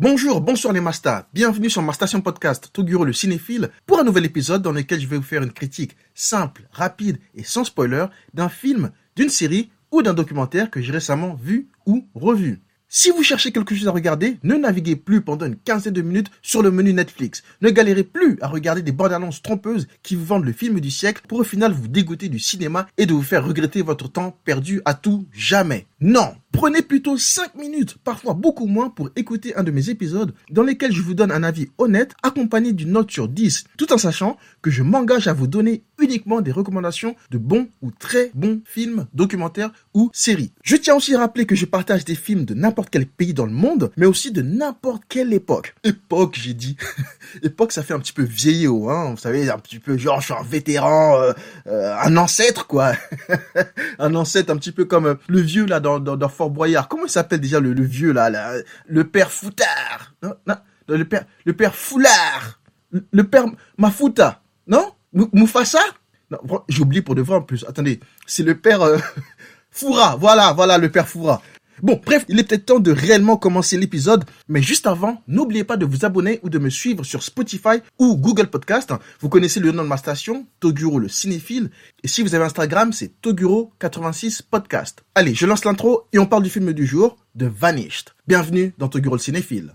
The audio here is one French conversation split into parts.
Bonjour, bonsoir les Mastas. Bienvenue sur ma station podcast Toguro le cinéphile pour un nouvel épisode dans lequel je vais vous faire une critique simple, rapide et sans spoiler d'un film, d'une série ou d'un documentaire que j'ai récemment vu ou revu. Si vous cherchez quelque chose à regarder, ne naviguez plus pendant une quinzaine de minutes sur le menu Netflix. Ne galérez plus à regarder des bandes annonces trompeuses qui vous vendent le film du siècle pour au final vous dégoûter du cinéma et de vous faire regretter votre temps perdu à tout jamais. Non, Prenez plutôt 5 minutes, parfois beaucoup moins, pour écouter un de mes épisodes dans lesquels je vous donne un avis honnête accompagné d'une note sur 10, tout en sachant que je m'engage à vous donner uniquement des recommandations de bons ou très bons films, documentaires ou séries. Je tiens aussi à rappeler que je partage des films de n'importe quel pays dans le monde, mais aussi de n'importe quelle époque. Époque, j'ai dit. époque, ça fait un petit peu vieillot, hein. Vous savez, un petit peu genre, je suis un vétéran, euh, euh, un ancêtre, quoi. un ancêtre un petit peu comme le vieux, là, dans, dans, dans Boyard. Comment s'appelle déjà le, vieux là, Le père Foutard? Non, le père, le père Foulard. Le père Mafuta. Non? Mufasa Non, j'ai oublié pour de vrai en plus. Attendez, c'est le père euh, Foura. Voilà, voilà le père Foura. Bon, bref, il est peut-être temps de réellement commencer l'épisode, mais juste avant, n'oubliez pas de vous abonner ou de me suivre sur Spotify ou Google Podcast. Vous connaissez le nom de ma station, Toguro le cinéphile, et si vous avez Instagram, c'est Toguro86 Podcast. Allez, je lance l'intro et on parle du film du jour, de Vanished. Bienvenue dans Toguro le cinéphile.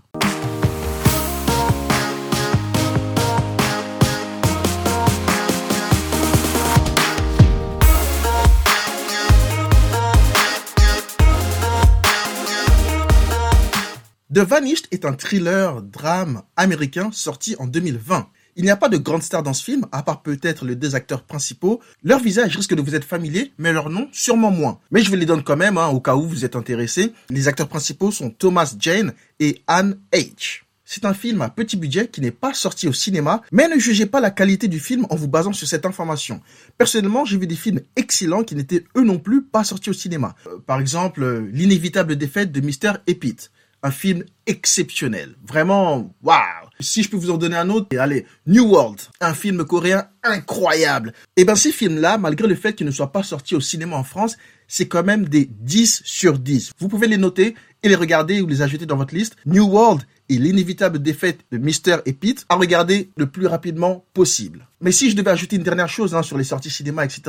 The Vanished est un thriller drame américain sorti en 2020. Il n'y a pas de grande star dans ce film, à part peut-être les deux acteurs principaux. Leur visage risque de vous être familier, mais leur nom sûrement moins. Mais je vous les donne quand même, hein, au cas où vous êtes intéressé. Les acteurs principaux sont Thomas Jane et Anne H. C'est un film à petit budget qui n'est pas sorti au cinéma, mais ne jugez pas la qualité du film en vous basant sur cette information. Personnellement, j'ai vu des films excellents qui n'étaient eux non plus pas sortis au cinéma. Euh, par exemple, euh, L'inévitable défaite de Mr. Epit un film exceptionnel. Vraiment, waouh. Si je peux vous en donner un autre, allez, New World, un film coréen incroyable. Et eh ben ces films-là, malgré le fait qu'ils ne soient pas sortis au cinéma en France, c'est quand même des 10 sur 10. Vous pouvez les noter et les regarder ou les ajouter dans votre liste. New World et l'inévitable défaite de Mister et Pete à regarder le plus rapidement possible. Mais si je devais ajouter une dernière chose hein, sur les sorties cinéma, etc.,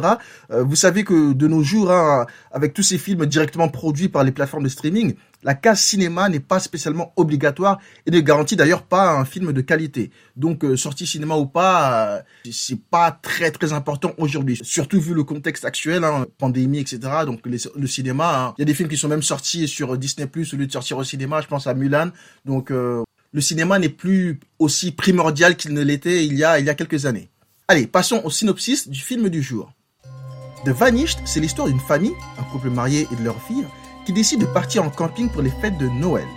euh, vous savez que de nos jours, hein, avec tous ces films directement produits par les plateformes de streaming, la case cinéma n'est pas spécialement obligatoire et ne garantit d'ailleurs pas un film de qualité. Donc, euh, sortie cinéma ou pas, euh, c'est pas très très important aujourd'hui. Surtout vu le contexte actuel, hein, pandémie, etc. Donc, le cinéma, hein. il y a des films qui sont même sortis sur Disney Plus au lieu de sortir au cinéma. Je pense à Mulan. Donc, euh, le cinéma n'est plus aussi primordial qu'il ne l'était il y a il y a quelques années. Allez, passons au synopsis du film du jour. The Vanished, c'est l'histoire d'une famille, un couple marié et de leur fille, qui décide de partir en camping pour les fêtes de Noël.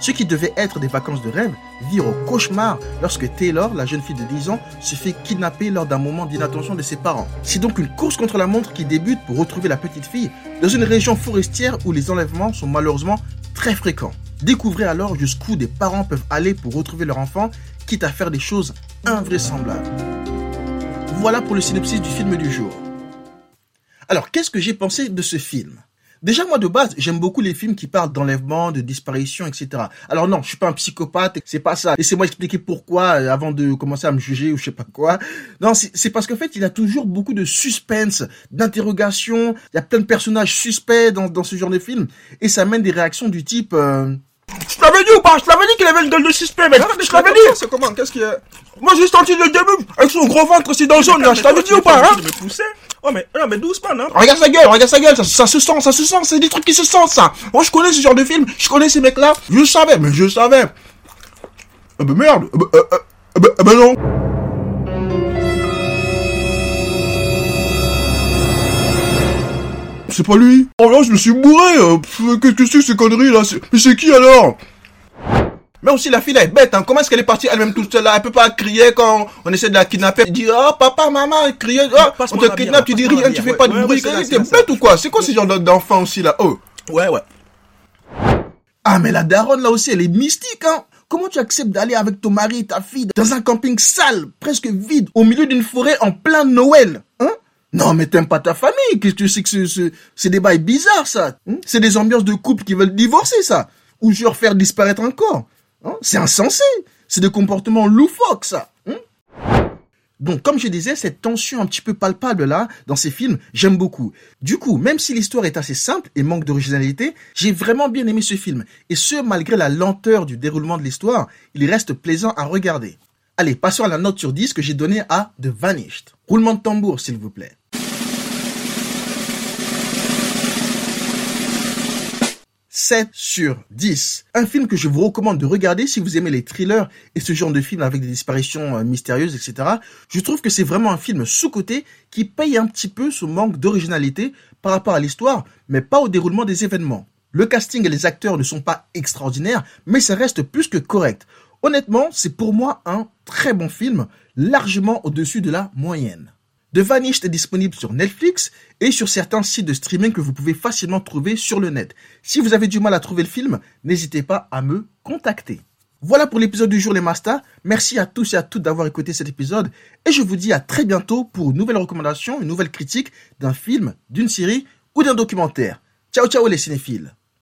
Ce qui devait être des vacances de rêve vire au cauchemar lorsque Taylor, la jeune fille de 10 ans, se fait kidnapper lors d'un moment d'inattention de ses parents. C'est donc une course contre la montre qui débute pour retrouver la petite fille dans une région forestière où les enlèvements sont malheureusement très fréquents. Découvrez alors jusqu'où des parents peuvent aller pour retrouver leur enfant, quitte à faire des choses invraisemblables. Voilà pour le synopsis du film du jour. Alors, qu'est-ce que j'ai pensé de ce film? Déjà, moi, de base, j'aime beaucoup les films qui parlent d'enlèvement, de disparition, etc. Alors non, je suis pas un psychopathe, c'est pas ça. Laissez-moi expliquer pourquoi euh, avant de commencer à me juger ou je sais pas quoi. Non, c'est parce qu'en fait, il a toujours beaucoup de suspense, d'interrogation. Il y a plein de personnages suspects dans, dans ce genre de film. Et ça mène des réactions du type... Euh, je t'avais dit ou pas? Je t'avais dit qu'il avait une gueule de suspect, mec. Je t'avais dit. C'est comment? Qu'est-ce qu'il y a? Moi, j'ai senti le début avec son gros ventre aussi dans le jaune, là. Je t'avais dit ou pas, hein? Oh mais non mais doucement hein. Regarde sa gueule, regarde sa gueule, ça, se sent, ça se sent, c'est des trucs qui se sentent ça. Moi je connais ce genre de film, je connais ces mecs là, je savais, mais je savais. Eh ben merde, eh ben, eh, eh ben, eh ben non. C'est pas lui. Oh là je me suis bourré. Euh, qu'est-ce que c'est ces conneries là? Mais c'est qui alors? Mais aussi, la fille, elle est bête, hein. Comment est-ce qu'elle est partie elle-même toute seule là? Elle peut pas crier quand on essaie de la kidnapper. Elle dit, oh, papa, maman, elle crie, oh, on te kidnappe, tu dis rien, tu fais pas de bruit. T'es bête ou quoi? C'est quoi ce genre d'enfant aussi, là? Oh. Ouais, ouais. Ah, mais la daronne, là aussi, elle est mystique, hein. Comment tu acceptes d'aller avec ton mari et ta fille dans un camping sale, presque vide, au milieu d'une forêt en plein Noël, hein? Non, mais t'aimes pas ta famille. Qu'est-ce que tu sais que c'est des bails bizarres, ça? Hein? C'est des ambiances de couple qui veulent divorcer, ça. Ou genre faire disparaître un corps. Hein c'est insensé. C'est des comportements loufoques, ça. Hein donc, comme je disais, cette tension un petit peu palpable là, dans ces films, j'aime beaucoup. Du coup, même si l'histoire est assez simple et manque d'originalité, j'ai vraiment bien aimé ce film. Et ce, malgré la lenteur du déroulement de l'histoire, il reste plaisant à regarder. Allez, passons à la note sur 10 que j'ai donnée à The Vanished. Roulement de tambour, s'il vous plaît. 7 sur 10. Un film que je vous recommande de regarder si vous aimez les thrillers et ce genre de film avec des disparitions euh, mystérieuses, etc. Je trouve que c'est vraiment un film sous-côté qui paye un petit peu son manque d'originalité par rapport à l'histoire, mais pas au déroulement des événements. Le casting et les acteurs ne sont pas extraordinaires, mais ça reste plus que correct. Honnêtement, c'est pour moi un très bon film, largement au-dessus de la moyenne. The Vanished est disponible sur Netflix et sur certains sites de streaming que vous pouvez facilement trouver sur le net. Si vous avez du mal à trouver le film, n'hésitez pas à me contacter. Voilà pour l'épisode du jour les masters. Merci à tous et à toutes d'avoir écouté cet épisode et je vous dis à très bientôt pour une nouvelle recommandation, une nouvelle critique d'un film, d'une série ou d'un documentaire. Ciao ciao les cinéphiles